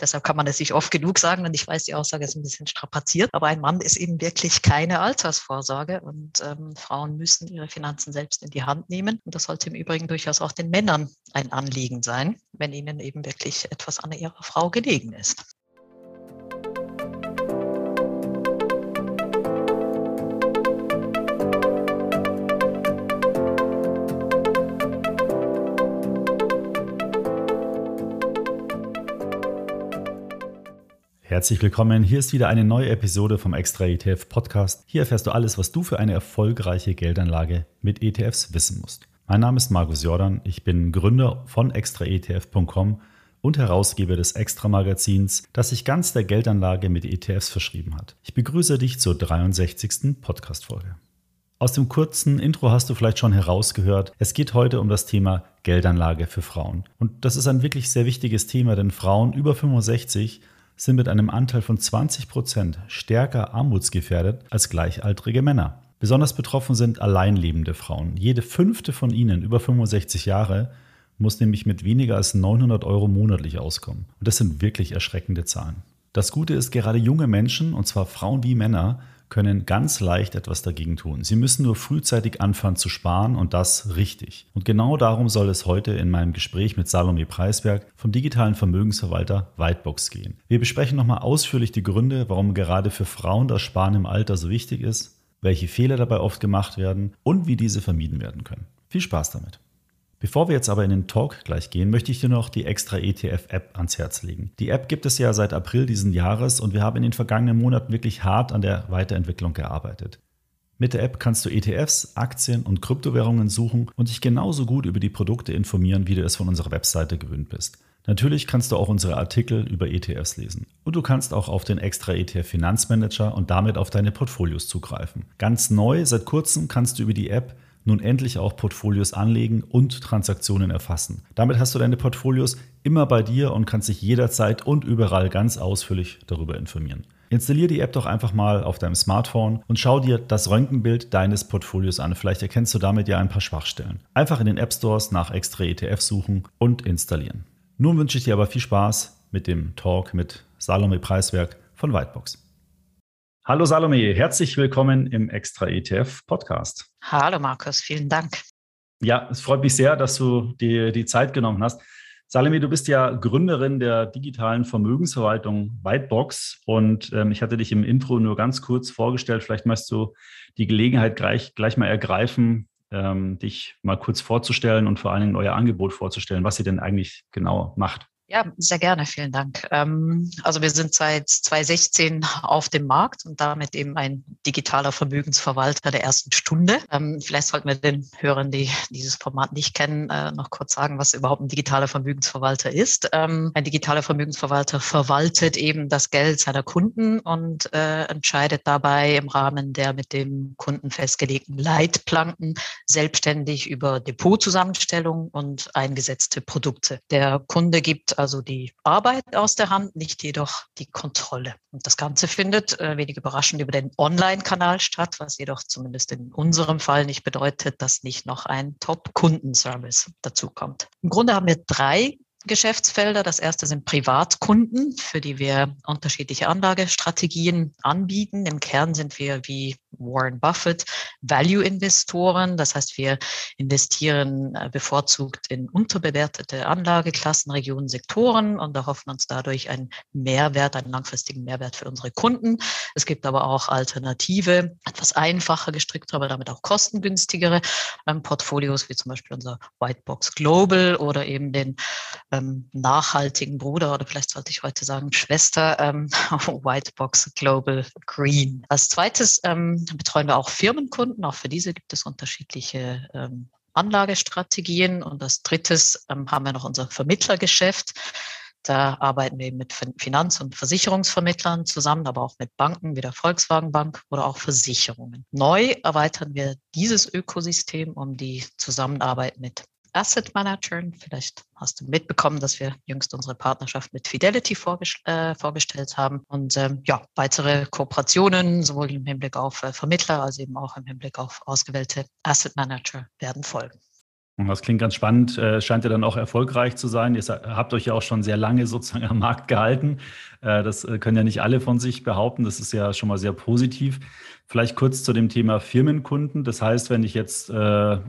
Deshalb kann man es sich oft genug sagen und ich weiß, die Aussage ist ein bisschen strapaziert, aber ein Mann ist eben wirklich keine Altersvorsorge und ähm, Frauen müssen ihre Finanzen selbst in die Hand nehmen. Und das sollte im Übrigen durchaus auch den Männern ein Anliegen sein, wenn ihnen eben wirklich etwas an ihrer Frau gelegen ist. Herzlich willkommen. Hier ist wieder eine neue Episode vom Extra ETF Podcast. Hier erfährst du alles, was du für eine erfolgreiche Geldanlage mit ETFs wissen musst. Mein Name ist Markus Jordan. Ich bin Gründer von extraetf.com und Herausgeber des Extra-Magazins, das sich ganz der Geldanlage mit ETFs verschrieben hat. Ich begrüße dich zur 63. Podcast-Folge. Aus dem kurzen Intro hast du vielleicht schon herausgehört, es geht heute um das Thema Geldanlage für Frauen. Und das ist ein wirklich sehr wichtiges Thema, denn Frauen über 65 sind mit einem Anteil von 20 Prozent stärker armutsgefährdet als gleichaltrige Männer. Besonders betroffen sind alleinlebende Frauen. Jede fünfte von ihnen über 65 Jahre muss nämlich mit weniger als 900 Euro monatlich auskommen. Und das sind wirklich erschreckende Zahlen. Das Gute ist, gerade junge Menschen, und zwar Frauen wie Männer, können ganz leicht etwas dagegen tun. Sie müssen nur frühzeitig anfangen zu sparen und das richtig. Und genau darum soll es heute in meinem Gespräch mit Salome Preisberg vom digitalen Vermögensverwalter Whitebox gehen. Wir besprechen nochmal ausführlich die Gründe, warum gerade für Frauen das Sparen im Alter so wichtig ist, welche Fehler dabei oft gemacht werden und wie diese vermieden werden können. Viel Spaß damit! Bevor wir jetzt aber in den Talk gleich gehen, möchte ich dir noch die extra ETF-App ans Herz legen. Die App gibt es ja seit April diesen Jahres und wir haben in den vergangenen Monaten wirklich hart an der Weiterentwicklung gearbeitet. Mit der App kannst du ETFs, Aktien und Kryptowährungen suchen und dich genauso gut über die Produkte informieren, wie du es von unserer Webseite gewöhnt bist. Natürlich kannst du auch unsere Artikel über ETFs lesen. Und du kannst auch auf den extra ETF Finanzmanager und damit auf deine Portfolios zugreifen. Ganz neu, seit kurzem kannst du über die App nun endlich auch Portfolios anlegen und Transaktionen erfassen. Damit hast du deine Portfolios immer bei dir und kannst dich jederzeit und überall ganz ausführlich darüber informieren. Installier die App doch einfach mal auf deinem Smartphone und schau dir das Röntgenbild deines Portfolios an. Vielleicht erkennst du damit ja ein paar Schwachstellen. Einfach in den App Stores nach extra ETF suchen und installieren. Nun wünsche ich dir aber viel Spaß mit dem Talk mit Salome Preiswerk von Whitebox. Hallo Salome, herzlich willkommen im Extra ETF Podcast. Hallo Markus, vielen Dank. Ja, es freut mich sehr, dass du dir die Zeit genommen hast. Salome, du bist ja Gründerin der digitalen Vermögensverwaltung Whitebox und ähm, ich hatte dich im Intro nur ganz kurz vorgestellt. Vielleicht möchtest du die Gelegenheit gleich, gleich mal ergreifen, ähm, dich mal kurz vorzustellen und vor allen Dingen euer Angebot vorzustellen, was ihr denn eigentlich genau macht. Ja, sehr gerne, vielen Dank. Ähm, also wir sind seit 2016 auf dem Markt und damit eben ein digitaler Vermögensverwalter der ersten Stunde. Ähm, vielleicht sollten wir den Hörern, die dieses Format nicht kennen, äh, noch kurz sagen, was überhaupt ein digitaler Vermögensverwalter ist. Ähm, ein digitaler Vermögensverwalter verwaltet eben das Geld seiner Kunden und äh, entscheidet dabei im Rahmen der mit dem Kunden festgelegten Leitplanken selbstständig über Depotzusammenstellung und eingesetzte Produkte. Der Kunde gibt also die Arbeit aus der Hand, nicht jedoch die Kontrolle. Und das Ganze findet äh, wenig überraschend über den Online-Kanal statt, was jedoch zumindest in unserem Fall nicht bedeutet, dass nicht noch ein Top-Kundenservice dazukommt. Im Grunde haben wir drei Geschäftsfelder. Das erste sind Privatkunden, für die wir unterschiedliche Anlagestrategien anbieten. Im Kern sind wir wie Warren Buffett Value-Investoren. Das heißt, wir investieren äh, bevorzugt in unterbewertete Anlageklassen, Regionen, Sektoren und erhoffen uns dadurch einen Mehrwert, einen langfristigen Mehrwert für unsere Kunden. Es gibt aber auch alternative, etwas einfacher gestrickte, aber damit auch kostengünstigere ähm, Portfolios, wie zum Beispiel unser Whitebox Global oder eben den ähm, nachhaltigen Bruder oder vielleicht sollte ich heute sagen Schwester ähm, Whitebox Global Green. Als zweites ähm, betreuen wir auch Firmenkunden. Auch für diese gibt es unterschiedliche ähm, Anlagestrategien. Und als drittes ähm, haben wir noch unser Vermittlergeschäft. Da arbeiten wir mit Finanz- und Versicherungsvermittlern zusammen, aber auch mit Banken wie der Volkswagen Bank oder auch Versicherungen. Neu erweitern wir dieses Ökosystem um die Zusammenarbeit mit Asset Managern. Vielleicht hast du mitbekommen, dass wir jüngst unsere Partnerschaft mit Fidelity äh, vorgestellt haben. Und ähm, ja, weitere Kooperationen, sowohl im Hinblick auf äh, Vermittler als eben auch im Hinblick auf ausgewählte Asset Manager werden folgen. Das klingt ganz spannend, äh, scheint ja dann auch erfolgreich zu sein. Ihr habt euch ja auch schon sehr lange sozusagen am Markt gehalten. Äh, das äh, können ja nicht alle von sich behaupten. Das ist ja schon mal sehr positiv. Vielleicht kurz zu dem Thema Firmenkunden. Das heißt, wenn ich jetzt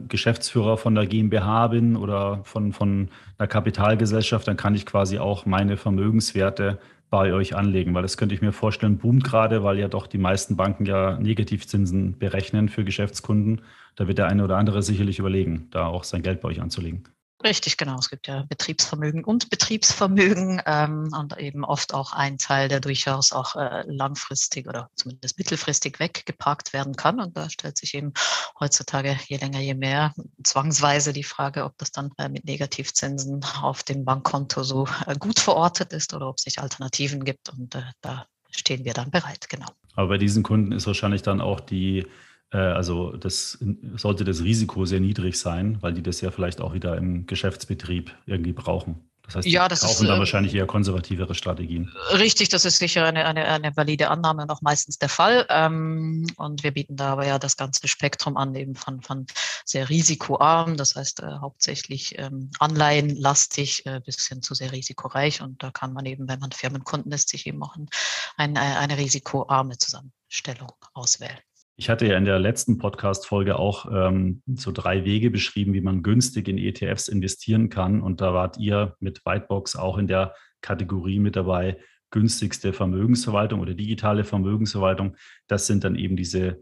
Geschäftsführer von der GmbH bin oder von, von einer Kapitalgesellschaft, dann kann ich quasi auch meine Vermögenswerte bei euch anlegen, weil das könnte ich mir vorstellen, boomt gerade, weil ja doch die meisten Banken ja Negativzinsen berechnen für Geschäftskunden. Da wird der eine oder andere sicherlich überlegen, da auch sein Geld bei euch anzulegen. Richtig, genau. Es gibt ja Betriebsvermögen und Betriebsvermögen ähm, und eben oft auch ein Teil, der durchaus auch äh, langfristig oder zumindest mittelfristig weggeparkt werden kann. Und da stellt sich eben heutzutage je länger, je mehr zwangsweise die Frage, ob das dann äh, mit Negativzinsen auf dem Bankkonto so äh, gut verortet ist oder ob es nicht Alternativen gibt. Und äh, da stehen wir dann bereit, genau. Aber bei diesen Kunden ist wahrscheinlich dann auch die also das sollte das Risiko sehr niedrig sein, weil die das ja vielleicht auch wieder im Geschäftsbetrieb irgendwie brauchen. Das heißt, die ja, das brauchen ist, dann äh, wahrscheinlich eher konservativere Strategien. Richtig, das ist sicher eine, eine, eine valide Annahme und auch meistens der Fall. Ähm, und wir bieten da aber ja das ganze Spektrum an, eben von, von sehr risikoarm, das heißt äh, hauptsächlich ähm, anleihenlastig äh, bis hin zu sehr risikoreich. Und da kann man eben, wenn man Firmenkunden ist, sich eben auch ein, ein, eine risikoarme Zusammenstellung auswählen. Ich hatte ja in der letzten Podcast-Folge auch ähm, so drei Wege beschrieben, wie man günstig in ETFs investieren kann. Und da wart ihr mit Whitebox auch in der Kategorie mit dabei, günstigste Vermögensverwaltung oder digitale Vermögensverwaltung. Das sind dann eben diese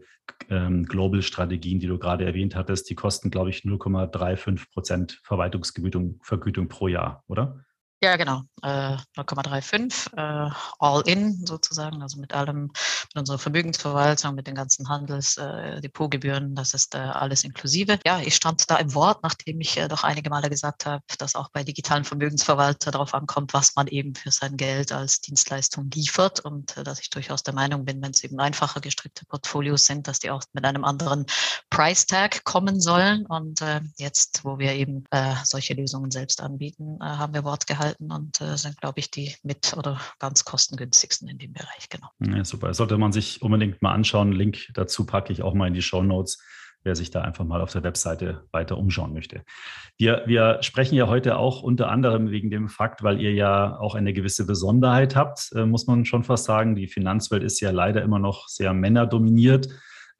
ähm, Global-Strategien, die du gerade erwähnt hattest. Die kosten, glaube ich, 0,35 Prozent Verwaltungsvergütung Vergütung pro Jahr, oder? Ja, genau. Äh, 0,35 äh, All-in sozusagen, also mit allem, mit unserer Vermögensverwaltung, mit den ganzen Handelsdepotgebühren, äh, das ist äh, alles inklusive. Ja, ich stand da im Wort, nachdem ich äh, doch einige Male gesagt habe, dass auch bei digitalen Vermögensverwalter darauf ankommt, was man eben für sein Geld als Dienstleistung liefert und äh, dass ich durchaus der Meinung bin, wenn es eben einfacher gestrickte Portfolios sind, dass die auch mit einem anderen Price Tag kommen sollen. Und jetzt, wo wir eben solche Lösungen selbst anbieten, haben wir Wort gehalten halten und äh, sind, glaube ich, die mit oder ganz kostengünstigsten in dem Bereich. Genau. Ja, super. sollte man sich unbedingt mal anschauen. Link dazu packe ich auch mal in die Show Notes wer sich da einfach mal auf der Webseite weiter umschauen möchte. Wir, wir sprechen ja heute auch unter anderem wegen dem Fakt, weil ihr ja auch eine gewisse Besonderheit habt, äh, muss man schon fast sagen. Die Finanzwelt ist ja leider immer noch sehr männerdominiert.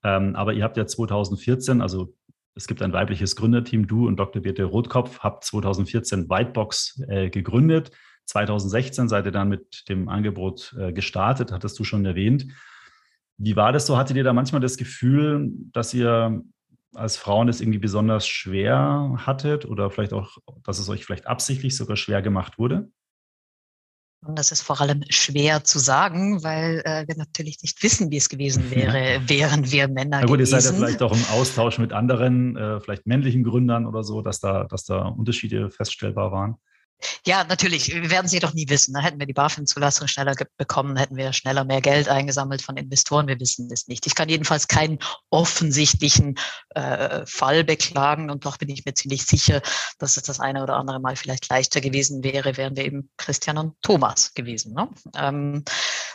Ähm, aber ihr habt ja 2014, also es gibt ein weibliches Gründerteam. Du und Dr. Birte Rotkopf habt 2014 Whitebox äh, gegründet. 2016 seid ihr dann mit dem Angebot äh, gestartet, hattest du schon erwähnt. Wie war das so? Hattet ihr da manchmal das Gefühl, dass ihr als Frauen das irgendwie besonders schwer hattet oder vielleicht auch, dass es euch vielleicht absichtlich sogar schwer gemacht wurde? Und das ist vor allem schwer zu sagen, weil äh, wir natürlich nicht wissen, wie es gewesen wäre, wären wir Männer. Na gut, gewesen. ihr seid ja vielleicht auch im Austausch mit anderen, äh, vielleicht männlichen Gründern oder so, dass da, dass da Unterschiede feststellbar waren. Ja, natürlich. Wir werden es jedoch nie wissen. Da hätten wir die BaFin-Zulassung schneller bekommen, hätten wir schneller mehr Geld eingesammelt von Investoren. Wir wissen es nicht. Ich kann jedenfalls keinen offensichtlichen äh, Fall beklagen und doch bin ich mir ziemlich sicher, dass es das eine oder andere Mal vielleicht leichter gewesen wäre, wären wir eben Christian und Thomas gewesen. Ne? Ähm,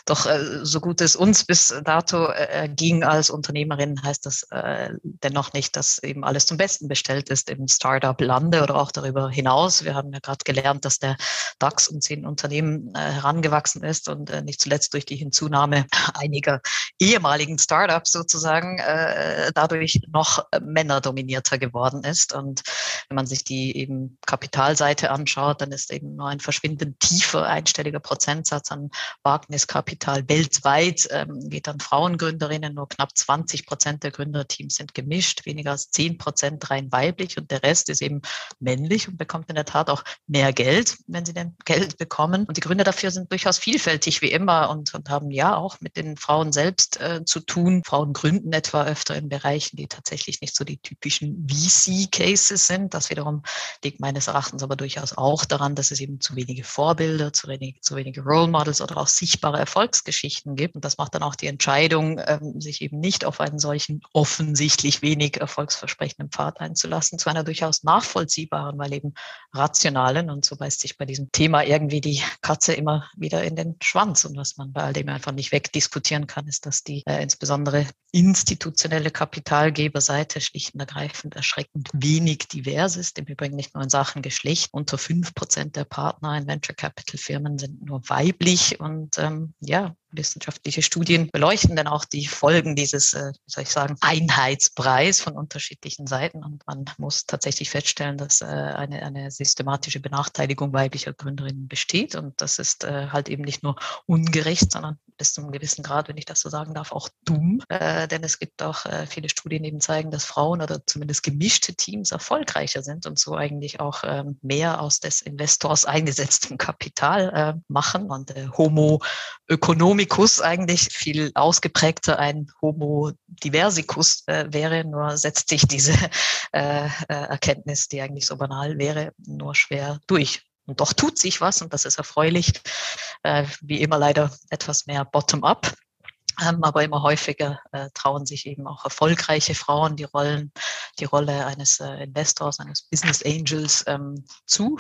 doch äh, so gut es uns bis dato äh, ging als Unternehmerin, heißt das äh, dennoch nicht, dass eben alles zum Besten bestellt ist im Startup-Lande oder auch darüber hinaus. Wir haben ja gerade gelernt, dass der DAX um zehn Unternehmen äh, herangewachsen ist und äh, nicht zuletzt durch die Hinzunahme einiger ehemaligen Startups sozusagen äh, dadurch noch männerdominierter geworden ist. Und wenn man sich die eben Kapitalseite anschaut, dann ist eben nur ein verschwindend tiefer einstelliger Prozentsatz an Wagniskapital Kapital weltweit ähm, geht an Frauengründerinnen. Nur knapp 20 Prozent der Gründerteams sind gemischt, weniger als 10 Prozent rein weiblich und der Rest ist eben männlich und bekommt in der Tat auch mehr Geld, wenn sie denn Geld bekommen. Und die Gründe dafür sind durchaus vielfältig wie immer und, und haben ja auch mit den Frauen selbst äh, zu tun. Frauen gründen etwa öfter in Bereichen, die tatsächlich nicht so die typischen VC-Cases sind. Das wiederum liegt meines Erachtens aber durchaus auch daran, dass es eben zu wenige Vorbilder, zu wenige, zu wenige Role Models oder auch sichtbare Erfolgsgeschichten gibt. Und das macht dann auch die Entscheidung, ähm, sich eben nicht auf einen solchen offensichtlich wenig erfolgsversprechenden Pfad einzulassen, zu einer durchaus nachvollziehbaren, weil eben rationalen. Und so beißt sich bei diesem Thema irgendwie die Katze immer wieder in den Schwanz. Und was man bei all dem einfach nicht wegdiskutieren kann, ist, dass die äh, insbesondere institutionelle Kapitalgeberseite schlicht und ergreifend erschreckend wenig divers ist. Im Übrigen nicht nur in Sachen Geschlecht. Unter fünf Prozent der Partner in Venture Capital Firmen sind nur weiblich. Und ähm, ja, wissenschaftliche Studien beleuchten dann auch die Folgen dieses, äh, wie soll ich sagen, Einheitspreis von unterschiedlichen Seiten. Und man muss tatsächlich feststellen, dass äh, eine, eine systematische Benachteiligung weiblicher Gründerinnen besteht. Und das ist äh, halt eben nicht nur ungerecht, sondern bis zu einem gewissen Grad, wenn ich das so sagen darf, auch dumm. Äh, denn es gibt auch äh, viele Studien, die eben zeigen, dass Frauen oder zumindest gemischte Teams erfolgreicher sind und so eigentlich auch ähm, mehr aus des Investors eingesetztem Kapital äh, machen. Und äh, Homo Ökonomicus eigentlich viel ausgeprägter ein Homo diversicus äh, wäre, nur setzt sich diese äh, äh, Erkenntnis, die eigentlich so banal wäre, nur schwer durch. Und doch tut sich was und das ist erfreulich. Äh, wie immer leider etwas mehr bottom-up. Ähm, aber immer häufiger äh, trauen sich eben auch erfolgreiche Frauen die Rollen, die Rolle eines äh, Investors, eines Business Angels ähm, zu.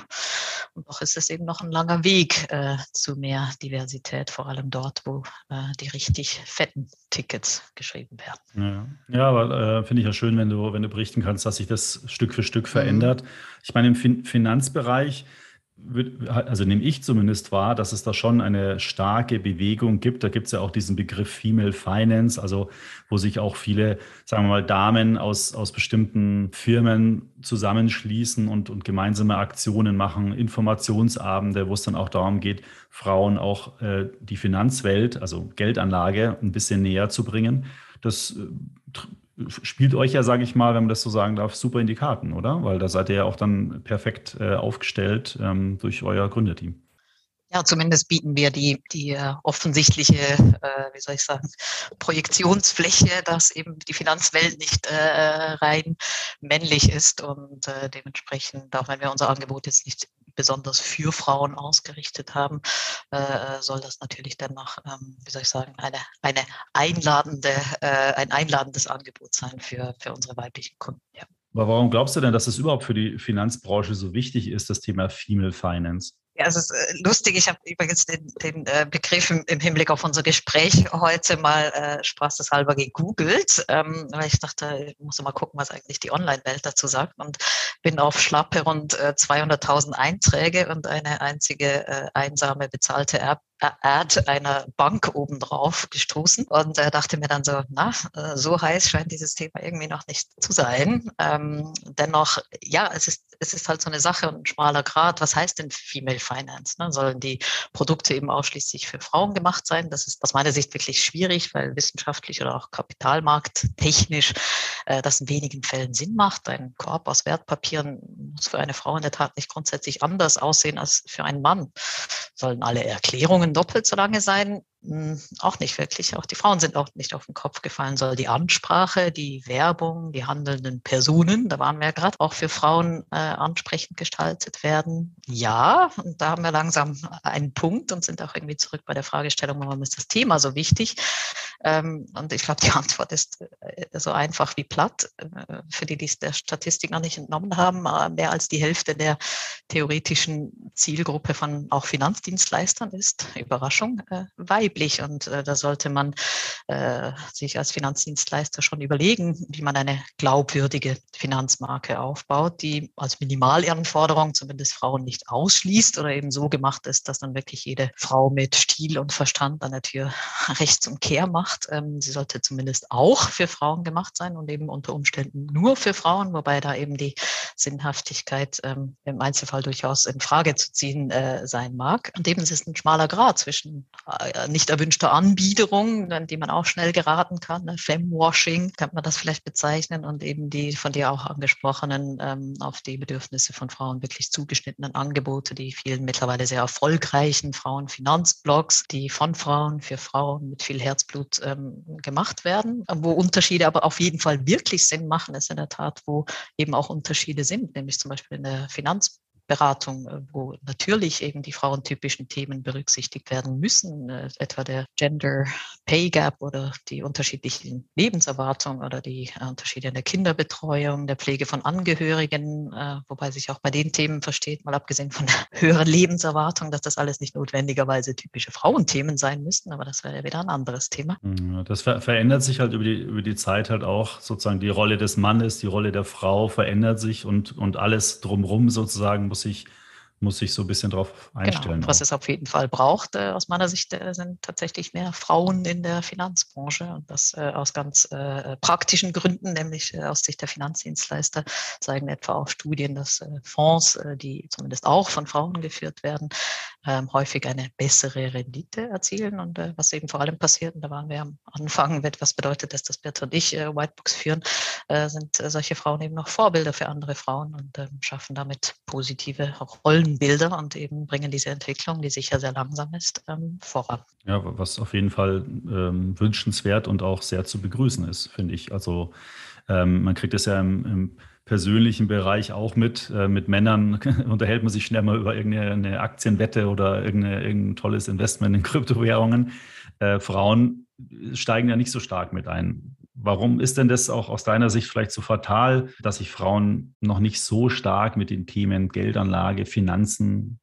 Und doch ist es eben noch ein langer Weg äh, zu mehr Diversität, vor allem dort, wo die richtig fetten Tickets geschrieben werden. Ja, ja aber finde ich ja schön, wenn du, wenn du berichten kannst, dass sich das Stück für Stück verändert. Mhm. Ich meine, im fin Finanzbereich also nehme ich zumindest wahr, dass es da schon eine starke Bewegung gibt. Da gibt es ja auch diesen Begriff Female Finance, also wo sich auch viele, sagen wir mal, Damen aus, aus bestimmten Firmen zusammenschließen und, und gemeinsame Aktionen machen, Informationsabende, wo es dann auch darum geht, Frauen auch äh, die Finanzwelt, also Geldanlage, ein bisschen näher zu bringen. Das äh, spielt euch ja, sage ich mal, wenn man das so sagen darf, super in die Karten, oder? Weil da seid ihr ja auch dann perfekt äh, aufgestellt ähm, durch euer Gründerteam. Ja, zumindest bieten wir die, die äh, offensichtliche, äh, wie soll ich sagen, Projektionsfläche, dass eben die Finanzwelt nicht äh, rein männlich ist und äh, dementsprechend, auch wenn wir unser Angebot jetzt nicht besonders für Frauen ausgerichtet haben, äh, soll das natürlich dennoch, ähm, wie soll ich sagen, eine, eine einladende, äh, ein einladendes Angebot sein für, für unsere weiblichen Kunden. Ja. Aber warum glaubst du denn, dass es überhaupt für die Finanzbranche so wichtig ist, das Thema Female Finance? Ja, es ist äh, lustig. Ich habe übrigens den, den äh, Begriff im, im, Hinblick auf unser Gespräch heute mal äh, spaßeshalber gegoogelt, ähm, weil ich dachte, ich muss mal gucken, was eigentlich die Online-Welt dazu sagt und bin auf schlappe rund äh, 200.000 Einträge und eine einzige äh, einsame bezahlte App Ad einer Bank obendrauf gestoßen und äh, dachte mir dann so, na, äh, so heiß scheint dieses Thema irgendwie noch nicht zu sein. Ähm, dennoch, ja, es ist, es ist halt so eine Sache und ein schmaler Grad. Was heißt denn Female Finance? Ne? Sollen die Produkte eben ausschließlich für Frauen gemacht sein? Das ist aus meiner Sicht wirklich schwierig, weil wissenschaftlich oder auch kapitalmarkttechnisch äh, das in wenigen Fällen Sinn macht. Ein Korb aus Wertpapieren muss für eine Frau in der Tat nicht grundsätzlich anders aussehen als für einen Mann. Sollen alle Erklärungen doppelt so lange sein? Hm, auch nicht wirklich. Auch die Frauen sind auch nicht auf den Kopf gefallen. Soll die Ansprache, die Werbung, die handelnden Personen, da waren wir ja gerade, auch für Frauen äh, ansprechend gestaltet werden? Ja, und da haben wir langsam einen Punkt und sind auch irgendwie zurück bei der Fragestellung, warum ist das Thema so wichtig? Ähm, und ich glaube, die Antwort ist äh, so einfach wie platt. Äh, für die, die es der Statistik noch nicht entnommen haben, äh, mehr als die Hälfte der theoretischen Zielgruppe von auch Finanzdienstleistern ist, Überraschung, äh, weiblich und äh, da sollte man äh, sich als Finanzdienstleister schon überlegen, wie man eine glaubwürdige Finanzmarke aufbaut, die als Minimalehrenforderung zumindest Frauen nicht ausschließt oder eben so gemacht ist, dass dann wirklich jede Frau mit Stil und Verstand an der Tür rechts und Kehr macht. Ähm, sie sollte zumindest auch für Frauen gemacht sein und eben unter Umständen nur für Frauen, wobei da eben die Sinnhaftigkeit ähm, im Einzelfall durchaus in Frage zu ziehen äh, sein mag. Und eben es ist ein schmaler Grad zwischen äh, nicht erwünschter Anbiederung, an die man auch schnell geraten kann. Ne? Femwashing kann man das vielleicht bezeichnen und eben die von dir auch angesprochenen ähm, auf die Bedürfnisse von Frauen wirklich zugeschnittenen Angebote, die vielen mittlerweile sehr erfolgreichen Frauenfinanzblogs, die von Frauen für Frauen mit viel Herzblut ähm, gemacht werden, wo Unterschiede aber auf jeden Fall wirklich Sinn machen, ist in der Tat, wo eben auch Unterschiede sind, nämlich zum Beispiel in der Finanz Beratung, äh, wo natürlich eben die frauentypischen Themen berücksichtigt werden müssen, äh, etwa der Gender Pay Gap oder die unterschiedlichen Lebenserwartungen oder die äh, Unterschiede in der Kinderbetreuung, der Pflege von Angehörigen, wobei sich auch bei den Themen versteht, mal abgesehen von der höheren Lebenserwartung, dass das alles nicht notwendigerweise typische Frauenthemen sein müssten, aber das wäre ja wieder ein anderes Thema. Das ver verändert sich halt über die, über die Zeit halt auch sozusagen die Rolle des Mannes, die Rolle der Frau verändert sich und, und alles drumherum sozusagen muss sich muss sich so ein bisschen darauf genau, einstellen. Genau. Was es auf jeden Fall braucht, äh, aus meiner Sicht, äh, sind tatsächlich mehr Frauen in der Finanzbranche und das äh, aus ganz äh, praktischen Gründen, nämlich äh, aus Sicht der Finanzdienstleister zeigen etwa auch Studien, dass äh, Fonds, die zumindest auch von Frauen geführt werden, ähm, häufig eine bessere Rendite erzielen und was eben vor allem passiert, und da waren wir am Anfang, was bedeutet das, dass Bert und ich Whitebooks führen, sind solche Frauen eben noch Vorbilder für andere Frauen und ähm, schaffen damit positive Rollen Bilder und eben bringen diese Entwicklung, die sicher sehr langsam ist, ähm, voran. Ja, was auf jeden Fall ähm, wünschenswert und auch sehr zu begrüßen ist, finde ich. Also ähm, man kriegt es ja im, im persönlichen Bereich auch mit. Äh, mit Männern unterhält man sich schnell mal über irgendeine Aktienwette oder irgendein tolles Investment in Kryptowährungen. Äh, Frauen steigen ja nicht so stark mit ein. Warum ist denn das auch aus deiner Sicht vielleicht so fatal, dass sich Frauen noch nicht so stark mit den Themen Geldanlage, Finanzen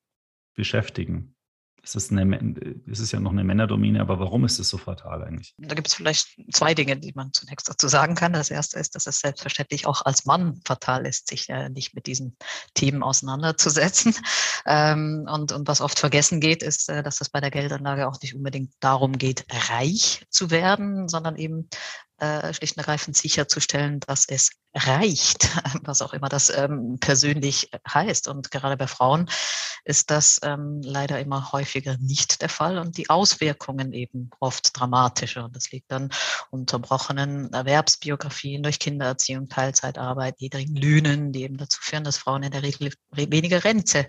beschäftigen? Es ist, eine, es ist ja noch eine Männerdomäne, aber warum ist es so fatal eigentlich? Da gibt es vielleicht zwei Dinge, die man zunächst dazu sagen kann. Das erste ist, dass es selbstverständlich auch als Mann fatal ist, sich äh, nicht mit diesen Themen auseinanderzusetzen. Ähm, und, und was oft vergessen geht, ist, äh, dass es bei der Geldanlage auch nicht unbedingt darum geht, reich zu werden, sondern eben äh, schlicht und ergreifend sicherzustellen, dass es reicht, was auch immer das ähm, persönlich heißt. Und gerade bei Frauen ist das ähm, leider immer häufiger nicht der Fall und die Auswirkungen eben oft dramatischer. Und das liegt dann unterbrochenen Erwerbsbiografien durch Kindererziehung, Teilzeitarbeit, niedrigen Löhnen, die eben dazu führen, dass Frauen in der Regel weniger Rente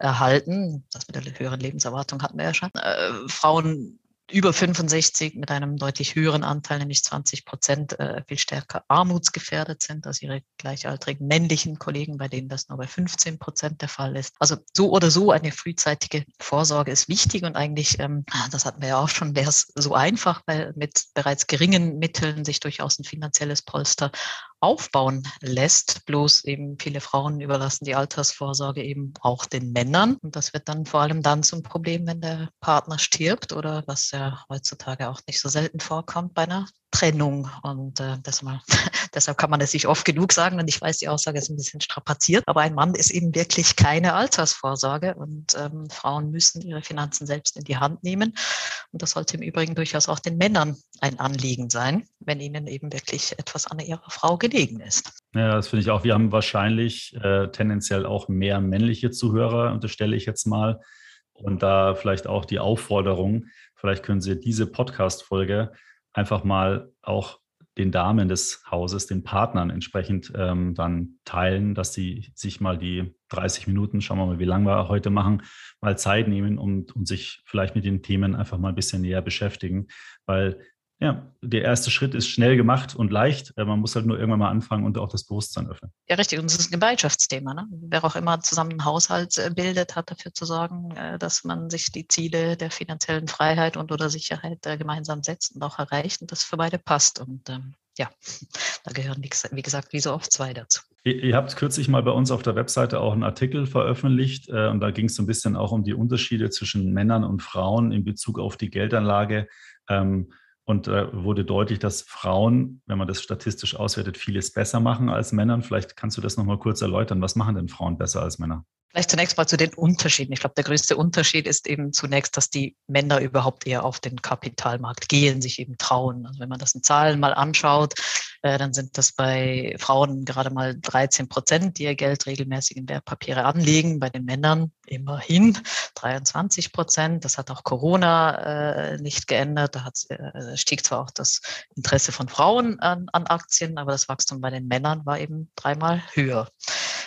erhalten. Das mit der höheren Lebenserwartung hatten wir ja schon. Äh, Frauen über 65 mit einem deutlich höheren Anteil, nämlich 20 Prozent, äh, viel stärker armutsgefährdet sind als ihre gleichaltrigen männlichen Kollegen, bei denen das nur bei 15 Prozent der Fall ist. Also so oder so eine frühzeitige Vorsorge ist wichtig und eigentlich, ähm, das hatten wir ja auch schon, wäre es so einfach, weil mit bereits geringen Mitteln sich durchaus ein finanzielles Polster aufbauen lässt. Bloß eben viele Frauen überlassen die Altersvorsorge eben auch den Männern. Und das wird dann vor allem dann zum Problem, wenn der Partner stirbt oder was ja heutzutage auch nicht so selten vorkommt bei einer Trennung. Und äh, deshalb, deshalb kann man es sich oft genug sagen. Und ich weiß, die Aussage ist ein bisschen strapaziert, aber ein Mann ist eben wirklich keine Altersvorsorge. Und ähm, Frauen müssen ihre Finanzen selbst in die Hand nehmen. Und das sollte im Übrigen durchaus auch den Männern ein Anliegen sein, wenn ihnen eben wirklich etwas an ihrer Frau gelegen ist. Ja, das finde ich auch. Wir haben wahrscheinlich äh, tendenziell auch mehr männliche Zuhörer, unterstelle ich jetzt mal. Und da vielleicht auch die Aufforderung, vielleicht können Sie diese Podcast-Folge einfach mal auch den Damen des Hauses, den Partnern entsprechend ähm, dann teilen, dass sie sich mal die 30 Minuten, schauen wir mal, wie lange wir heute machen, mal Zeit nehmen und, und sich vielleicht mit den Themen einfach mal ein bisschen näher beschäftigen, weil ja, der erste Schritt ist schnell gemacht und leicht. Äh, man muss halt nur irgendwann mal anfangen und auch das Bewusstsein öffnen. Ja, richtig. Und es ist ein Gemeinschaftsthema. Ne? Wer auch immer zusammen einen Haushalt äh, bildet, hat dafür zu sorgen, äh, dass man sich die Ziele der finanziellen Freiheit und oder Sicherheit gemeinsam setzt und auch erreicht und das für beide passt. Und ähm, ja, da gehören, wie gesagt, wie so oft zwei dazu. Ihr habt kürzlich mal bei uns auf der Webseite auch einen Artikel veröffentlicht und da ging es so ein bisschen auch um die Unterschiede zwischen Männern und Frauen in Bezug auf die Geldanlage. Ähm, und äh, wurde deutlich, dass Frauen, wenn man das statistisch auswertet, vieles besser machen als Männer. Vielleicht kannst du das nochmal kurz erläutern. Was machen denn Frauen besser als Männer? Vielleicht zunächst mal zu den Unterschieden. Ich glaube, der größte Unterschied ist eben zunächst, dass die Männer überhaupt eher auf den Kapitalmarkt gehen, sich eben trauen. Also wenn man das in Zahlen mal anschaut, äh, dann sind das bei Frauen gerade mal 13 Prozent, die ihr Geld regelmäßig in Wertpapiere anlegen. Bei den Männern immerhin 23 Prozent. Das hat auch Corona äh, nicht geändert. Da äh, stieg zwar auch das Interesse von Frauen an, an Aktien, aber das Wachstum bei den Männern war eben dreimal höher.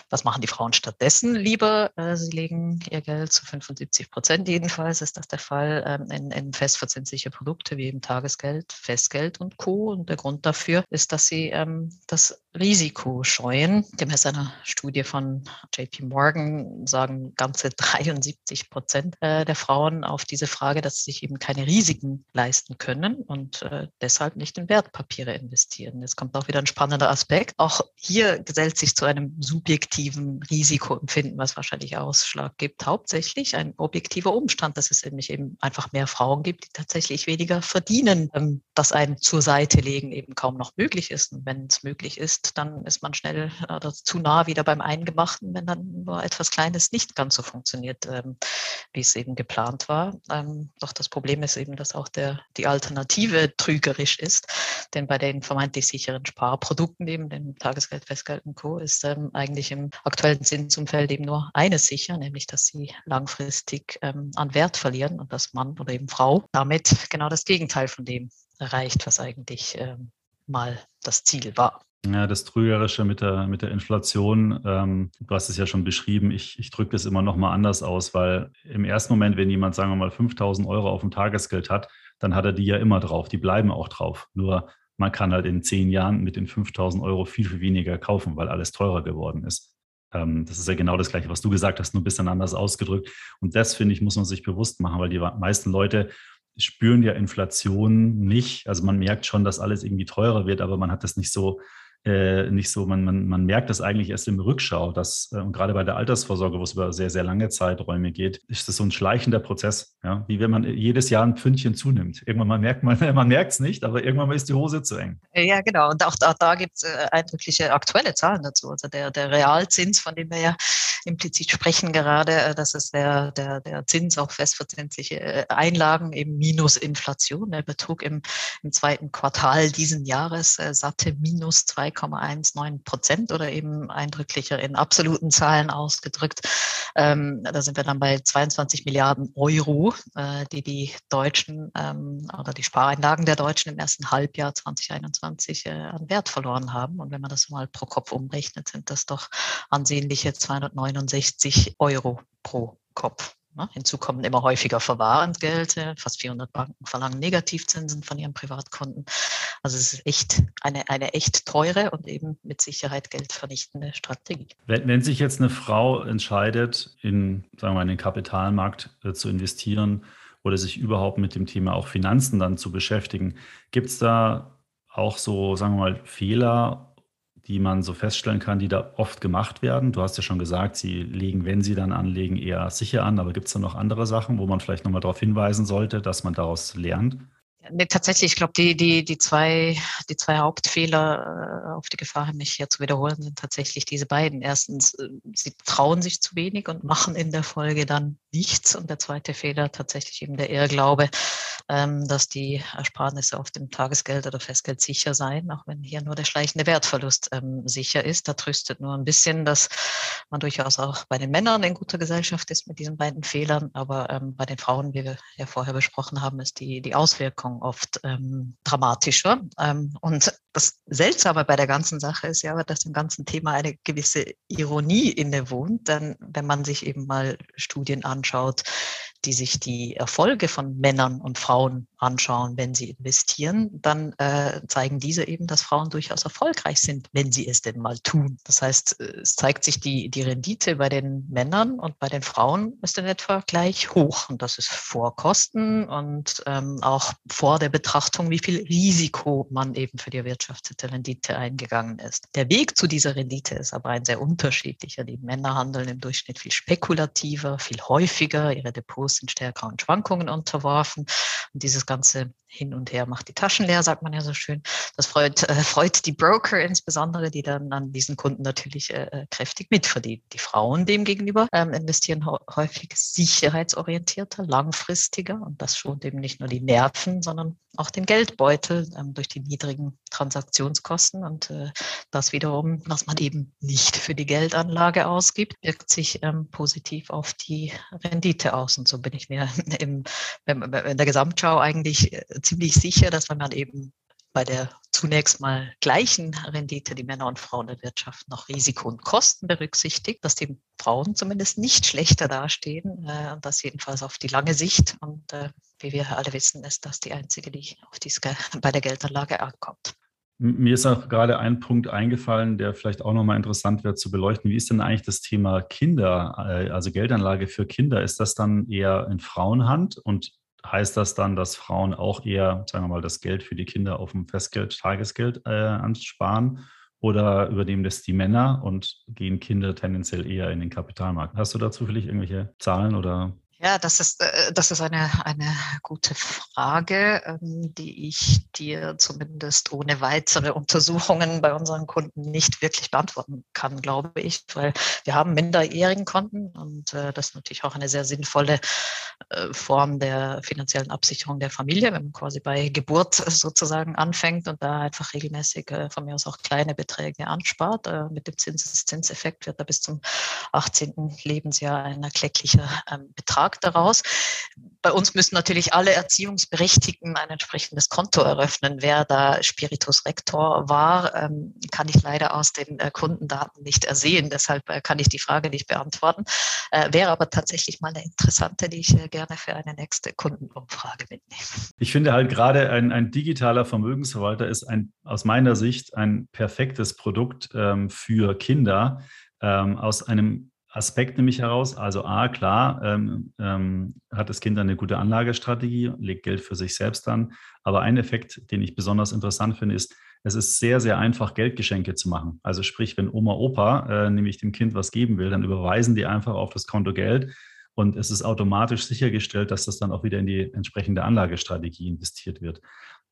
Was machen die Frauen stattdessen lieber? Äh, sie legen ihr Geld zu 75 Prozent jedenfalls, ist das der Fall, ähm, in, in festverzinsliche Produkte wie eben Tagesgeld, Festgeld und Co. Und der Grund dafür ist, dass sie ähm, das Risiko scheuen. Gemäß einer Studie von JP Morgan sagen ganze 73 Prozent äh, der Frauen auf diese Frage, dass sie sich eben keine Risiken leisten können und äh, deshalb nicht in Wertpapiere investieren. Jetzt kommt auch wieder ein spannender Aspekt. Auch hier gesellt sich zu einem subjektiven Risikoempfinden, was wahrscheinlich Ausschlag gibt. Hauptsächlich ein objektiver Umstand, dass es nämlich eben einfach mehr Frauen gibt, die tatsächlich weniger verdienen, ähm, dass ein zur Seite legen eben kaum noch möglich ist. Und wenn es möglich ist, dann ist man schnell oder zu nah wieder beim Eingemachten, wenn dann nur etwas Kleines nicht ganz so funktioniert, ähm, wie es eben geplant war. Ähm, doch das Problem ist eben, dass auch der, die Alternative trügerisch ist. Denn bei den vermeintlich sicheren Sparprodukten, eben dem Tagesgeld, Festgeld und Co., ist ähm, eigentlich im aktuellen Zinsumfeld eben nur eines sicher, nämlich dass sie langfristig ähm, an Wert verlieren und dass Mann oder eben Frau damit genau das Gegenteil von dem erreicht, was eigentlich ähm, mal das Ziel war. Ja, das Trügerische mit der, mit der Inflation, ähm, du hast es ja schon beschrieben, ich, ich drücke das immer noch mal anders aus, weil im ersten Moment, wenn jemand, sagen wir mal, 5000 Euro auf dem Tagesgeld hat, dann hat er die ja immer drauf, die bleiben auch drauf. Nur man kann halt in zehn Jahren mit den 5000 Euro viel, viel weniger kaufen, weil alles teurer geworden ist. Ähm, das ist ja genau das Gleiche, was du gesagt hast, nur ein bisschen anders ausgedrückt. Und das, finde ich, muss man sich bewusst machen, weil die meisten Leute spüren ja Inflation nicht. Also man merkt schon, dass alles irgendwie teurer wird, aber man hat das nicht so äh, nicht so, man, man, man merkt das eigentlich erst im Rückschau, dass, äh, und gerade bei der Altersvorsorge, wo es über sehr, sehr lange Zeiträume geht, ist das so ein schleichender Prozess, ja, wie wenn man jedes Jahr ein Pfündchen zunimmt. Irgendwann mal merkt man, man merkt es nicht, aber irgendwann mal ist die Hose zu eng. Ja, genau. Und auch, auch da gibt es äh, eindrückliche aktuelle Zahlen dazu. Also der, der Realzins, von dem wir ja implizit sprechen gerade, äh, das ist der, der, der Zins auf festverzinsliche äh, Einlagen eben minus Inflation. Der betrug im, im zweiten Quartal diesen Jahres äh, satte minus 2,19 Prozent oder eben eindrücklicher in absoluten Zahlen ausgedrückt. Ähm, da sind wir dann bei 22 Milliarden Euro, äh, die die Deutschen ähm, oder die Spareinlagen der Deutschen im ersten Halbjahr 2021 äh, an Wert verloren haben. Und wenn man das mal pro Kopf umrechnet, sind das doch ansehnliche 209 69 Euro pro Kopf. Ne? Hinzu kommen immer häufiger Verwahrentgelte. Fast 400 Banken verlangen Negativzinsen von ihren Privatkonten. Also es ist echt eine, eine echt teure und eben mit Sicherheit geldvernichtende Strategie. Wenn, wenn sich jetzt eine Frau entscheidet, in, sagen wir in den Kapitalmarkt äh, zu investieren oder sich überhaupt mit dem Thema auch Finanzen dann zu beschäftigen, gibt es da auch so, sagen wir mal, Fehler die man so feststellen kann, die da oft gemacht werden? Du hast ja schon gesagt, sie legen, wenn sie dann anlegen, eher sicher an, aber gibt es da noch andere Sachen, wo man vielleicht nochmal darauf hinweisen sollte, dass man daraus lernt? Nee, tatsächlich, ich glaube, die, die, die, zwei, die zwei Hauptfehler, äh, auf die Gefahr mich hier zu wiederholen, sind tatsächlich diese beiden. Erstens, äh, sie trauen sich zu wenig und machen in der Folge dann nichts. Und der zweite Fehler tatsächlich eben der Irrglaube, ähm, dass die Ersparnisse auf dem Tagesgeld oder Festgeld sicher seien, auch wenn hier nur der schleichende Wertverlust ähm, sicher ist. Da tröstet nur ein bisschen, dass man durchaus auch bei den Männern in guter Gesellschaft ist mit diesen beiden Fehlern. Aber ähm, bei den Frauen, wie wir ja vorher besprochen haben, ist die, die Auswirkung oft dramatischer. Und das Seltsame bei der ganzen Sache ist ja, dass dem ganzen Thema eine gewisse Ironie innewohnt. Denn wenn man sich eben mal Studien anschaut, anschaut, die sich die Erfolge von Männern und Frauen anschauen, wenn sie investieren, dann äh, zeigen diese eben, dass Frauen durchaus erfolgreich sind, wenn sie es denn mal tun. Das heißt, es zeigt sich die, die Rendite bei den Männern und bei den Frauen ist in etwa gleich hoch. Und das ist vor Kosten und ähm, auch vor der Betrachtung, wie viel Risiko man eben für die erwirtschaftete Rendite eingegangen ist. Der Weg zu dieser Rendite ist aber ein sehr unterschiedlicher. Die Männer handeln im Durchschnitt viel spekulativer, viel häufiger. Ihre Depots sind stärkeren Schwankungen unterworfen. Und dieses ganze Hin und Her macht die Taschen leer, sagt man ja so schön. Das freut, äh, freut die Broker insbesondere, die dann an diesen Kunden natürlich äh, äh kräftig mitverdienen. Die Frauen demgegenüber ähm, investieren häufig sicherheitsorientierter, langfristiger und das schont eben nicht nur die Nerven, sondern auch den Geldbeutel ähm, durch die niedrigen Transaktionskosten. Und äh, das wiederum, was man eben nicht für die Geldanlage ausgibt, wirkt sich ähm, positiv auf die Rendite aus. Und so bin ich mir im, in der Gesamtschau eigentlich äh, ziemlich sicher, dass wenn man eben bei der zunächst mal gleichen Rendite, die Männer und Frauen erwirtschaften, noch Risiko und Kosten berücksichtigt, dass die Frauen zumindest nicht schlechter dastehen, äh, das jedenfalls auf die lange Sicht. Und äh, wie wir alle wissen, ist das die einzige, die auf die bei der Geldanlage ankommt. Mir ist auch gerade ein Punkt eingefallen, der vielleicht auch nochmal interessant wäre zu beleuchten. Wie ist denn eigentlich das Thema Kinder, äh, also Geldanlage für Kinder? Ist das dann eher in Frauenhand und heißt das dann, dass Frauen auch eher, sagen wir mal, das Geld für die Kinder auf dem Festgeld, Tagesgeld äh, ansparen? Oder übernehmen das die Männer und gehen Kinder tendenziell eher in den Kapitalmarkt? Hast du dazu vielleicht irgendwelche Zahlen oder ja, das ist, äh, das ist eine, eine gute Frage, ähm, die ich dir zumindest ohne weitere Untersuchungen bei unseren Kunden nicht wirklich beantworten kann, glaube ich, weil wir haben minderjährigen Konten und äh, das ist natürlich auch eine sehr sinnvolle äh, Form der finanziellen Absicherung der Familie, wenn man quasi bei Geburt sozusagen anfängt und da einfach regelmäßig von mir aus auch kleine Beträge anspart. Mit dem Zinseszinseffekt wird da bis zum 18. Lebensjahr ein erklecklicher ähm, Betrag Markt daraus. Bei uns müssen natürlich alle Erziehungsberechtigten ein entsprechendes Konto eröffnen. Wer da Spiritus Rector war, ähm, kann ich leider aus den äh, Kundendaten nicht ersehen. Deshalb äh, kann ich die Frage nicht beantworten. Äh, wäre aber tatsächlich mal eine interessante, die ich gerne für eine nächste Kundenumfrage mitnehme. Ich finde halt gerade ein, ein digitaler Vermögensverwalter ist ein, aus meiner Sicht ein perfektes Produkt ähm, für Kinder ähm, aus einem Aspekt nämlich heraus. Also A, klar, ähm, ähm, hat das Kind eine gute Anlagestrategie, legt Geld für sich selbst an. Aber ein Effekt, den ich besonders interessant finde, ist, es ist sehr, sehr einfach, Geldgeschenke zu machen. Also sprich, wenn Oma, Opa äh, nämlich dem Kind was geben will, dann überweisen die einfach auf das Konto Geld und es ist automatisch sichergestellt, dass das dann auch wieder in die entsprechende Anlagestrategie investiert wird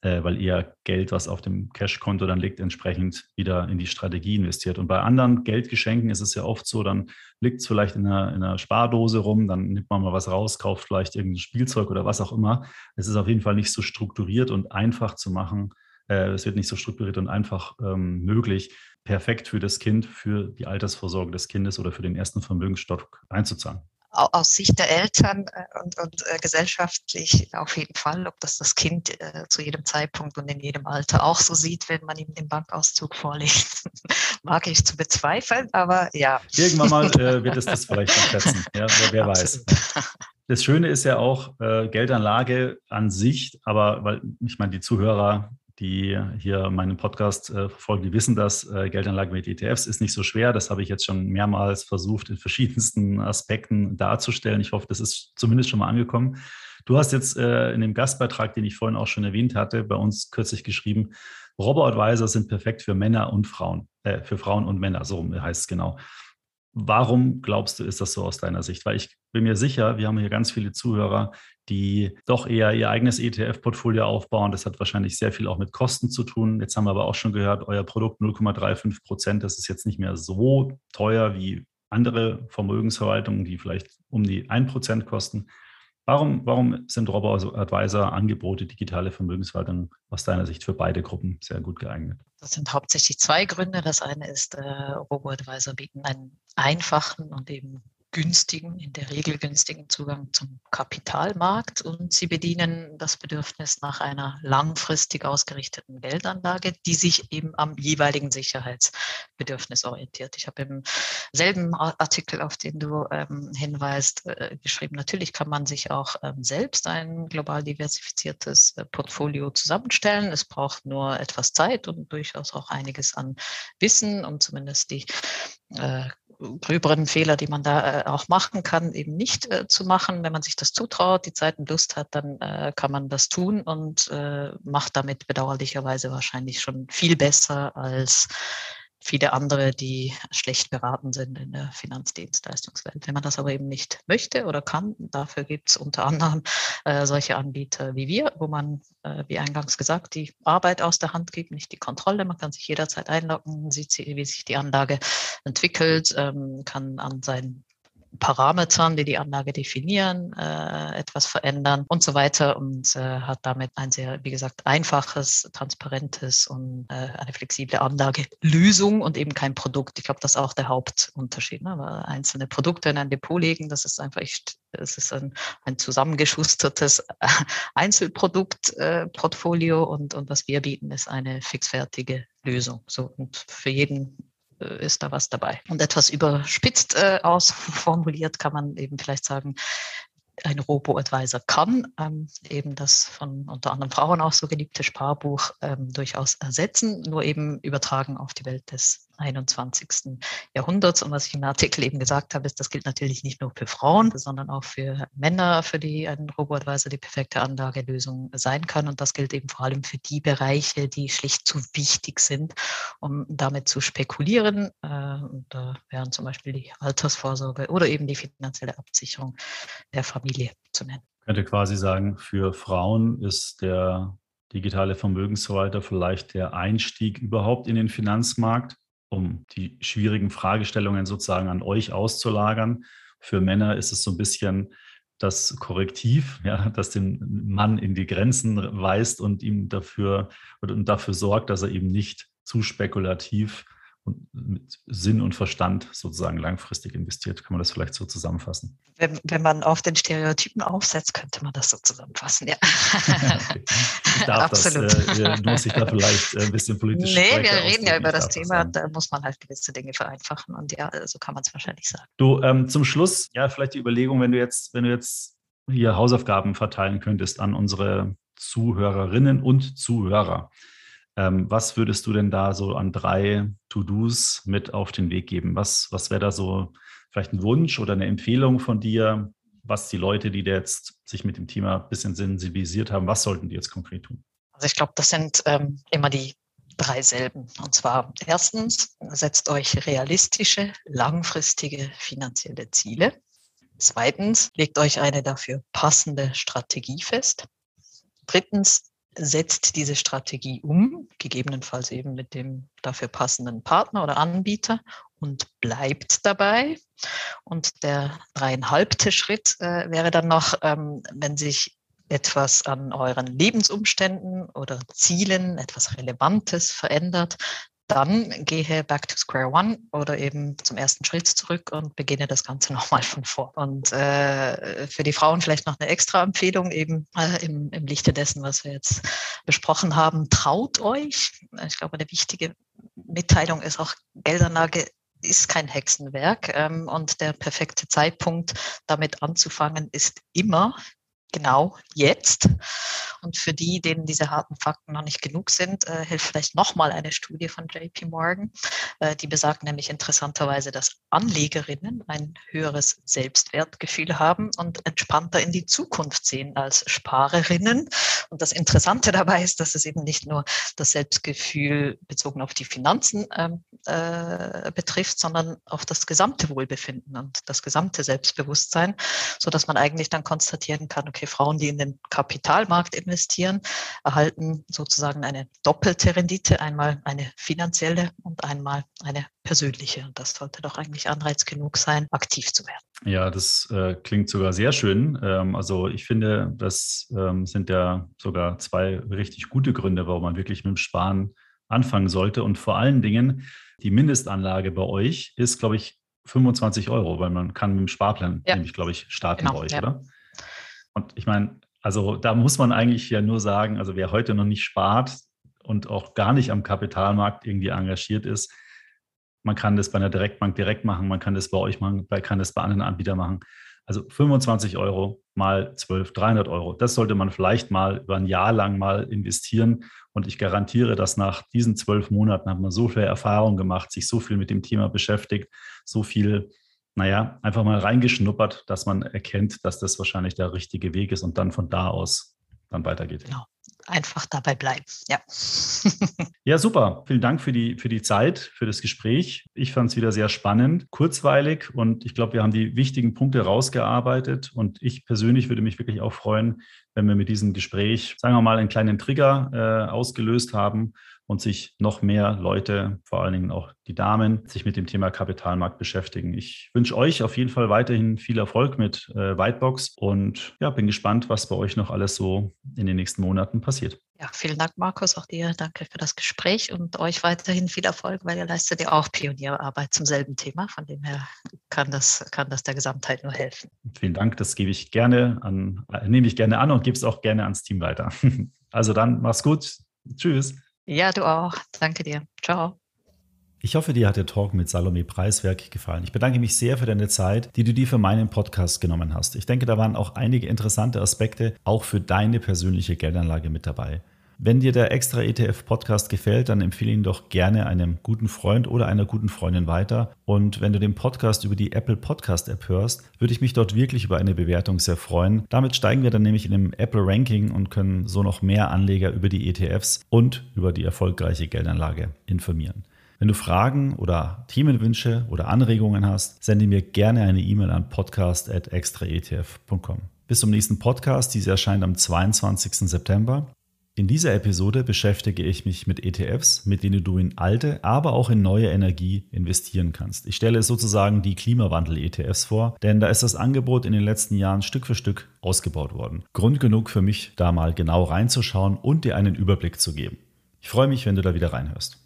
äh, weil ihr Geld, was auf dem Cash-Konto dann liegt, entsprechend wieder in die Strategie investiert. Und bei anderen Geldgeschenken ist es ja oft so, dann liegt es vielleicht in einer, in einer Spardose rum, dann nimmt man mal was raus, kauft vielleicht irgendein Spielzeug oder was auch immer. Es ist auf jeden Fall nicht so strukturiert und einfach zu machen. Äh, es wird nicht so strukturiert und einfach ähm, möglich, perfekt für das Kind, für die Altersvorsorge des Kindes oder für den ersten Vermögensstock einzuzahlen aus Sicht der Eltern äh, und, und äh, gesellschaftlich auf jeden Fall, ob das das Kind äh, zu jedem Zeitpunkt und in jedem Alter auch so sieht, wenn man ihm den Bankauszug vorlegt, mag ich zu bezweifeln, aber ja. Irgendwann mal äh, wird es das vielleicht schätzen, ja, wer, wer weiß. Das Schöne ist ja auch äh, Geldanlage an sich, aber weil ich meine, die Zuhörer die hier meinen Podcast äh, verfolgen, die wissen das. Äh, Geldanlage mit ETFs ist nicht so schwer. Das habe ich jetzt schon mehrmals versucht, in verschiedensten Aspekten darzustellen. Ich hoffe, das ist zumindest schon mal angekommen. Du hast jetzt äh, in dem Gastbeitrag, den ich vorhin auch schon erwähnt hatte, bei uns kürzlich geschrieben, Robo-Advisor sind perfekt für Männer und Frauen, äh, für Frauen und Männer, so heißt es genau. Warum glaubst du, ist das so aus deiner Sicht? Weil ich bin mir sicher, wir haben hier ganz viele Zuhörer, die doch eher ihr eigenes ETF-Portfolio aufbauen. Das hat wahrscheinlich sehr viel auch mit Kosten zu tun. Jetzt haben wir aber auch schon gehört, euer Produkt 0,35 Prozent, das ist jetzt nicht mehr so teuer wie andere Vermögensverwaltungen, die vielleicht um die 1 Prozent kosten. Warum, warum sind Robo-Advisor-Angebote digitale Vermögensverwaltung aus deiner Sicht für beide Gruppen sehr gut geeignet? Das sind hauptsächlich zwei Gründe. Das eine ist, äh, Robo-Advisor bieten einen einfachen und eben günstigen, in der Regel günstigen Zugang zum Kapitalmarkt und sie bedienen das Bedürfnis nach einer langfristig ausgerichteten Geldanlage, die sich eben am jeweiligen Sicherheitsbedürfnis orientiert. Ich habe im selben Artikel, auf den du ähm, hinweist, äh, geschrieben, natürlich kann man sich auch ähm, selbst ein global diversifiziertes äh, Portfolio zusammenstellen. Es braucht nur etwas Zeit und durchaus auch einiges an Wissen, um zumindest die äh, gröberen Fehler, die man da äh, auch machen kann, eben nicht äh, zu machen. Wenn man sich das zutraut, die Zeit und Lust hat, dann äh, kann man das tun und äh, macht damit bedauerlicherweise wahrscheinlich schon viel besser als viele andere, die schlecht beraten sind in der Finanzdienstleistungswelt. Wenn man das aber eben nicht möchte oder kann, dafür gibt es unter anderem äh, solche Anbieter wie wir, wo man, äh, wie eingangs gesagt, die Arbeit aus der Hand gibt, nicht die Kontrolle. Man kann sich jederzeit einloggen, sieht, wie sich die Anlage entwickelt, ähm, kann an seinen Parametern, die die Anlage definieren, äh, etwas verändern und so weiter und äh, hat damit ein sehr, wie gesagt, einfaches, transparentes und äh, eine flexible Anlagelösung und eben kein Produkt. Ich glaube, das ist auch der Hauptunterschied. Ne? Weil einzelne Produkte in ein Depot legen, das ist einfach, es ist ein, ein zusammengeschustertes Einzelproduktportfolio und, und was wir bieten, ist eine fixfertige Lösung. So und für jeden äh, ist da was dabei. Und etwas überspitzt äh, ausformuliert kann man eben vielleicht sagen, ein Robo-Advisor kann, ähm, eben das von unter anderem Frauen auch so geliebte Sparbuch ähm, durchaus ersetzen, nur eben übertragen auf die Welt des 21. Jahrhunderts. Und was ich im Artikel eben gesagt habe, ist, das gilt natürlich nicht nur für Frauen, sondern auch für Männer, für die ein Robo-Advisor die perfekte Anlagelösung sein kann. Und das gilt eben vor allem für die Bereiche, die schlicht zu wichtig sind, um damit zu spekulieren. Äh, und da wären zum Beispiel die Altersvorsorge oder eben die finanzielle Absicherung der Familie zu nennen. Ich könnte quasi sagen, für Frauen ist der digitale Vermögensverwalter vielleicht der Einstieg überhaupt in den Finanzmarkt um die schwierigen Fragestellungen sozusagen an euch auszulagern. Für Männer ist es so ein bisschen das Korrektiv, ja, das den Mann in die Grenzen weist und ihm dafür und dafür sorgt, dass er eben nicht zu spekulativ und mit Sinn und Verstand sozusagen langfristig investiert. Kann man das vielleicht so zusammenfassen? Wenn, wenn man auf den Stereotypen aufsetzt, könnte man das so zusammenfassen, ja. okay. Ich darf Absolut. Das, äh, muss ich da vielleicht äh, ein bisschen politisch Nee, wir reden ja über das Thema, das da muss man halt gewisse Dinge vereinfachen und ja, so kann man es wahrscheinlich sagen. Du, ähm, zum Schluss, ja, vielleicht die Überlegung, wenn du jetzt, wenn du jetzt hier Hausaufgaben verteilen könntest an unsere Zuhörerinnen und Zuhörer. Ähm, was würdest du denn da so an drei To-Dos mit auf den Weg geben? Was, was wäre da so vielleicht ein Wunsch oder eine Empfehlung von dir, was die Leute, die jetzt sich mit dem Thema ein bisschen sensibilisiert haben, was sollten die jetzt konkret tun? Also ich glaube, das sind ähm, immer die drei selben. Und zwar erstens, setzt euch realistische, langfristige finanzielle Ziele. Zweitens, legt euch eine dafür passende Strategie fest. Drittens, setzt diese Strategie um, gegebenenfalls eben mit dem dafür passenden Partner oder Anbieter und bleibt dabei. Und der dreieinhalbte Schritt äh, wäre dann noch, ähm, wenn sich etwas an euren Lebensumständen oder Zielen, etwas Relevantes verändert, dann gehe back to square one oder eben zum ersten Schritt zurück und beginne das Ganze nochmal von vor. Und äh, für die Frauen vielleicht noch eine extra Empfehlung eben äh, im, im Lichte dessen, was wir jetzt besprochen haben. Traut euch. Ich glaube, eine wichtige Mitteilung ist auch Geldanlage ist kein Hexenwerk ähm, und der perfekte Zeitpunkt, damit anzufangen, ist immer genau jetzt. Und für die, denen diese harten Fakten noch nicht genug sind, äh, hilft vielleicht nochmal eine Studie von JP Morgan. Äh, die besagt nämlich interessanterweise, dass Anlegerinnen ein höheres Selbstwertgefühl haben und entspannter in die Zukunft sehen als Sparerinnen. Und das Interessante dabei ist, dass es eben nicht nur das Selbstgefühl bezogen auf die Finanzen ähm, äh, betrifft, sondern auf das gesamte Wohlbefinden und das gesamte Selbstbewusstsein, so dass man eigentlich dann konstatieren kann, okay, Frauen, die in den Kapitalmarkt investieren, erhalten sozusagen eine doppelte Rendite, einmal eine finanzielle und einmal eine persönliche. Und das sollte doch eigentlich Anreiz genug sein, aktiv zu werden. Ja, das äh, klingt sogar sehr schön. Ähm, also ich finde, das ähm, sind ja sogar zwei richtig gute Gründe, warum man wirklich mit dem Sparen anfangen sollte. Und vor allen Dingen, die Mindestanlage bei euch ist, glaube ich, 25 Euro, weil man kann mit dem Sparplan ja. nämlich, glaube ich, starten genau, bei euch, ja. oder? Und ich meine, also da muss man eigentlich ja nur sagen, also wer heute noch nicht spart und auch gar nicht am Kapitalmarkt irgendwie engagiert ist, man kann das bei einer Direktbank direkt machen, man kann das bei euch machen, man kann das bei anderen Anbietern machen. Also 25 Euro mal 12, 300 Euro. Das sollte man vielleicht mal über ein Jahr lang mal investieren. Und ich garantiere, dass nach diesen zwölf Monaten hat man so viel Erfahrung gemacht, sich so viel mit dem Thema beschäftigt, so viel naja, einfach mal reingeschnuppert, dass man erkennt, dass das wahrscheinlich der richtige Weg ist und dann von da aus dann weitergeht. Genau. Einfach dabei bleiben. Ja. ja, super. Vielen Dank für die, für die Zeit, für das Gespräch. Ich fand es wieder sehr spannend, kurzweilig und ich glaube, wir haben die wichtigen Punkte rausgearbeitet und ich persönlich würde mich wirklich auch freuen, wenn wir mit diesem Gespräch, sagen wir mal, einen kleinen Trigger äh, ausgelöst haben und sich noch mehr Leute, vor allen Dingen auch die Damen, sich mit dem Thema Kapitalmarkt beschäftigen. Ich wünsche euch auf jeden Fall weiterhin viel Erfolg mit äh, Whitebox und ja, bin gespannt, was bei euch noch alles so in den nächsten Monaten passiert. Ja, vielen Dank, Markus. Auch dir danke für das Gespräch und euch weiterhin viel Erfolg, weil ihr leistet ja auch Pionierarbeit zum selben Thema. Von dem her kann das, kann das der Gesamtheit nur helfen. Vielen Dank. Das gebe ich gerne an, äh, nehme ich gerne an und gebe es auch gerne ans Team weiter. Also dann mach's gut. Tschüss. Ja, du auch. Danke dir. Ciao. Ich hoffe, dir hat der Talk mit Salome Preiswerk gefallen. Ich bedanke mich sehr für deine Zeit, die du dir für meinen Podcast genommen hast. Ich denke, da waren auch einige interessante Aspekte auch für deine persönliche Geldanlage mit dabei. Wenn dir der extra ETF Podcast gefällt, dann empfehle ihn doch gerne einem guten Freund oder einer guten Freundin weiter. Und wenn du den Podcast über die Apple Podcast App hörst, würde ich mich dort wirklich über eine Bewertung sehr freuen. Damit steigen wir dann nämlich in dem Apple Ranking und können so noch mehr Anleger über die ETFs und über die erfolgreiche Geldanlage informieren. Wenn du Fragen oder Themenwünsche oder Anregungen hast, sende mir gerne eine E-Mail an podcast.extraetf.com. Bis zum nächsten Podcast. Diese erscheint am 22. September. In dieser Episode beschäftige ich mich mit ETFs, mit denen du in alte, aber auch in neue Energie investieren kannst. Ich stelle sozusagen die Klimawandel-ETFs vor, denn da ist das Angebot in den letzten Jahren Stück für Stück ausgebaut worden. Grund genug für mich, da mal genau reinzuschauen und dir einen Überblick zu geben. Ich freue mich, wenn du da wieder reinhörst.